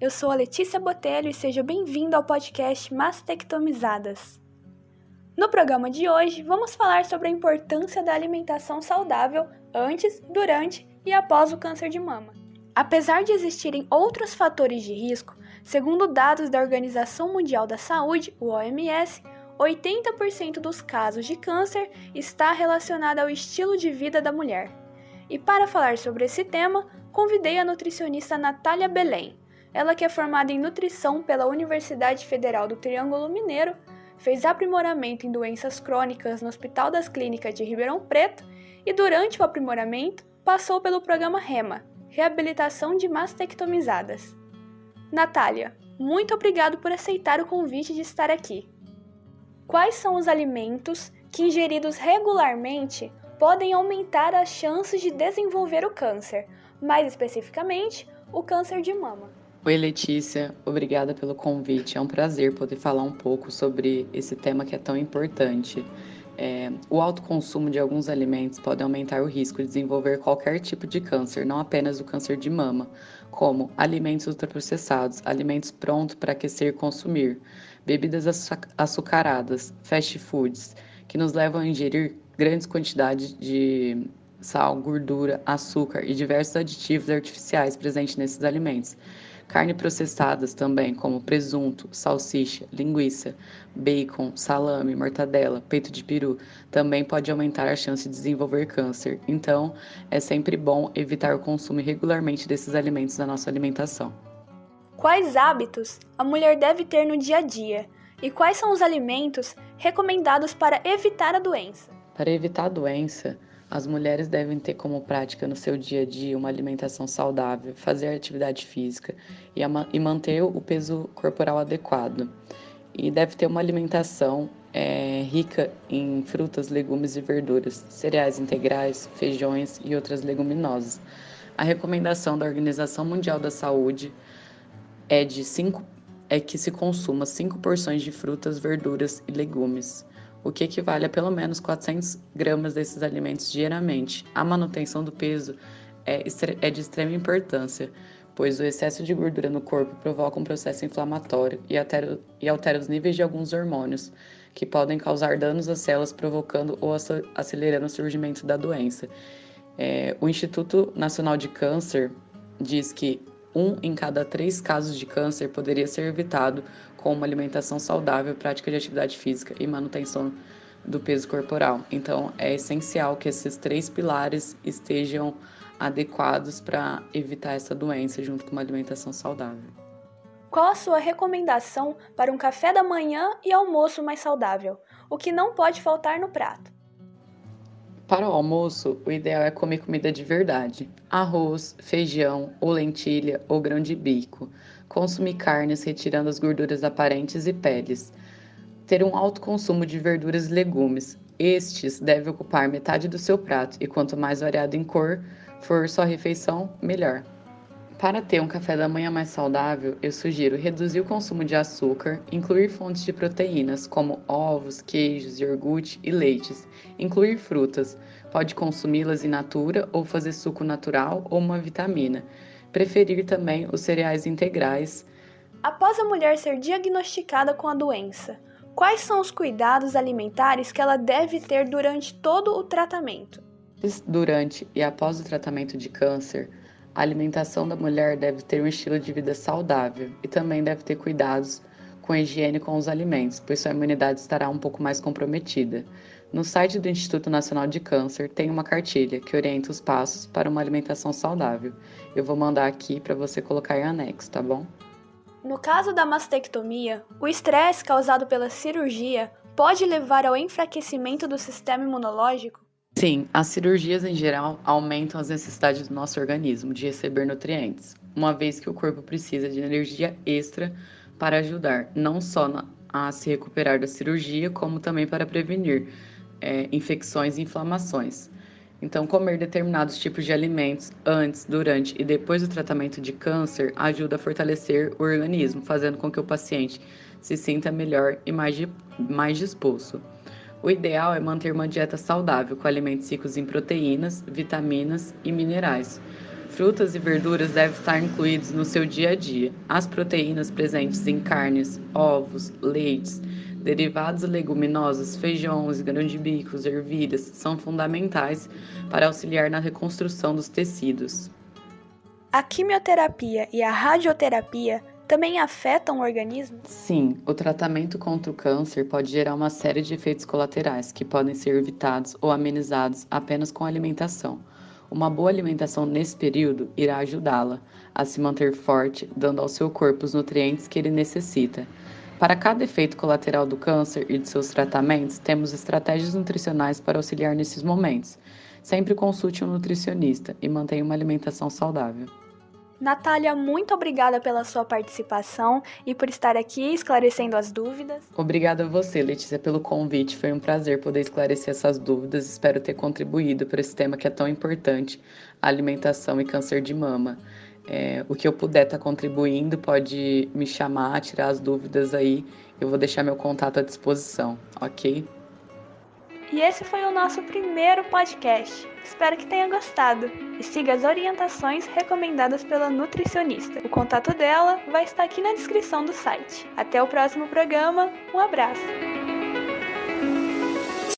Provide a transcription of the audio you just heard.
eu sou a Letícia Botelho e seja bem-vindo ao podcast Mastectomizadas. No programa de hoje, vamos falar sobre a importância da alimentação saudável antes, durante e após o câncer de mama. Apesar de existirem outros fatores de risco, segundo dados da Organização Mundial da Saúde, o OMS, 80% dos casos de câncer está relacionado ao estilo de vida da mulher. E para falar sobre esse tema, convidei a nutricionista Natália Belém. Ela que é formada em nutrição pela Universidade Federal do Triângulo Mineiro fez aprimoramento em doenças crônicas no Hospital das Clínicas de Ribeirão Preto e, durante o aprimoramento, passou pelo programa REMA Reabilitação de Mastectomizadas. Natália, muito obrigado por aceitar o convite de estar aqui. Quais são os alimentos que, ingeridos regularmente, podem aumentar as chances de desenvolver o câncer, mais especificamente, o câncer de mama? Oi, Letícia, obrigada pelo convite. É um prazer poder falar um pouco sobre esse tema que é tão importante. É, o alto consumo de alguns alimentos pode aumentar o risco de desenvolver qualquer tipo de câncer, não apenas o câncer de mama, como alimentos ultraprocessados, alimentos prontos para aquecer e consumir, bebidas açucaradas, fast foods, que nos levam a ingerir grandes quantidades de sal, gordura, açúcar e diversos aditivos artificiais presentes nesses alimentos Carne processadas também, como presunto, salsicha, linguiça, bacon, salame, mortadela, peito de peru, também pode aumentar a chance de desenvolver câncer. Então, é sempre bom evitar o consumo regularmente desses alimentos na nossa alimentação. Quais hábitos a mulher deve ter no dia a dia? E quais são os alimentos recomendados para evitar a doença? Para evitar a doença, as mulheres devem ter como prática no seu dia a dia uma alimentação saudável, fazer atividade física e, e manter o peso corporal adequado. E deve ter uma alimentação é, rica em frutas, legumes e verduras, cereais integrais, feijões e outras leguminosas. A recomendação da Organização Mundial da Saúde é de cinco, é que se consuma 5 porções de frutas, verduras e legumes o que equivale a pelo menos 400 gramas desses alimentos diariamente. A manutenção do peso é, é de extrema importância, pois o excesso de gordura no corpo provoca um processo inflamatório e altera, e altera os níveis de alguns hormônios, que podem causar danos às células, provocando ou acelerando o surgimento da doença. É, o Instituto Nacional de Câncer diz que um em cada três casos de câncer poderia ser evitado com uma alimentação saudável, prática de atividade física e manutenção do peso corporal. Então, é essencial que esses três pilares estejam adequados para evitar essa doença junto com uma alimentação saudável. Qual a sua recomendação para um café da manhã e almoço mais saudável? O que não pode faltar no prato? Para o almoço, o ideal é comer comida de verdade: arroz, feijão, ou lentilha ou grão de bico. Consumir carnes retirando as gorduras aparentes e peles. Ter um alto consumo de verduras e legumes. Estes devem ocupar metade do seu prato e quanto mais variado em cor for sua refeição, melhor. Para ter um café da manhã mais saudável, eu sugiro reduzir o consumo de açúcar, incluir fontes de proteínas como ovos, queijos, iogurte e leites, incluir frutas, pode consumi-las in natura ou fazer suco natural ou uma vitamina. Preferir também os cereais integrais. Após a mulher ser diagnosticada com a doença, quais são os cuidados alimentares que ela deve ter durante todo o tratamento? Durante e após o tratamento de câncer, a alimentação da mulher deve ter um estilo de vida saudável e também deve ter cuidados com a higiene com os alimentos, pois sua imunidade estará um pouco mais comprometida. No site do Instituto Nacional de Câncer tem uma cartilha que orienta os passos para uma alimentação saudável. Eu vou mandar aqui para você colocar em anexo, tá bom? No caso da mastectomia, o estresse causado pela cirurgia pode levar ao enfraquecimento do sistema imunológico? Sim, as cirurgias em geral aumentam as necessidades do nosso organismo de receber nutrientes, uma vez que o corpo precisa de energia extra para ajudar não só a se recuperar da cirurgia, como também para prevenir é, infecções e inflamações. Então, comer determinados tipos de alimentos antes, durante e depois do tratamento de câncer ajuda a fortalecer o organismo, fazendo com que o paciente se sinta melhor e mais, mais disposto. O ideal é manter uma dieta saudável com alimentos ricos em proteínas, vitaminas e minerais. Frutas e verduras devem estar incluídos no seu dia a dia. As proteínas presentes em carnes, ovos, leites, derivados leguminosos, feijões, grãos de bicos, ervilhas são fundamentais para auxiliar na reconstrução dos tecidos. A quimioterapia e a radioterapia também afetam o organismo? Sim, o tratamento contra o câncer pode gerar uma série de efeitos colaterais que podem ser evitados ou amenizados apenas com alimentação. Uma boa alimentação nesse período irá ajudá-la a se manter forte, dando ao seu corpo os nutrientes que ele necessita. Para cada efeito colateral do câncer e de seus tratamentos, temos estratégias nutricionais para auxiliar nesses momentos. Sempre consulte um nutricionista e mantenha uma alimentação saudável. Natália, muito obrigada pela sua participação e por estar aqui esclarecendo as dúvidas. Obrigada a você, Letícia, pelo convite. Foi um prazer poder esclarecer essas dúvidas. Espero ter contribuído para esse tema que é tão importante: alimentação e câncer de mama. É, o que eu puder estar tá contribuindo, pode me chamar, tirar as dúvidas aí. Eu vou deixar meu contato à disposição, ok? E esse foi o nosso primeiro podcast. Espero que tenha gostado e siga as orientações recomendadas pela nutricionista. O contato dela vai estar aqui na descrição do site. Até o próximo programa, um abraço!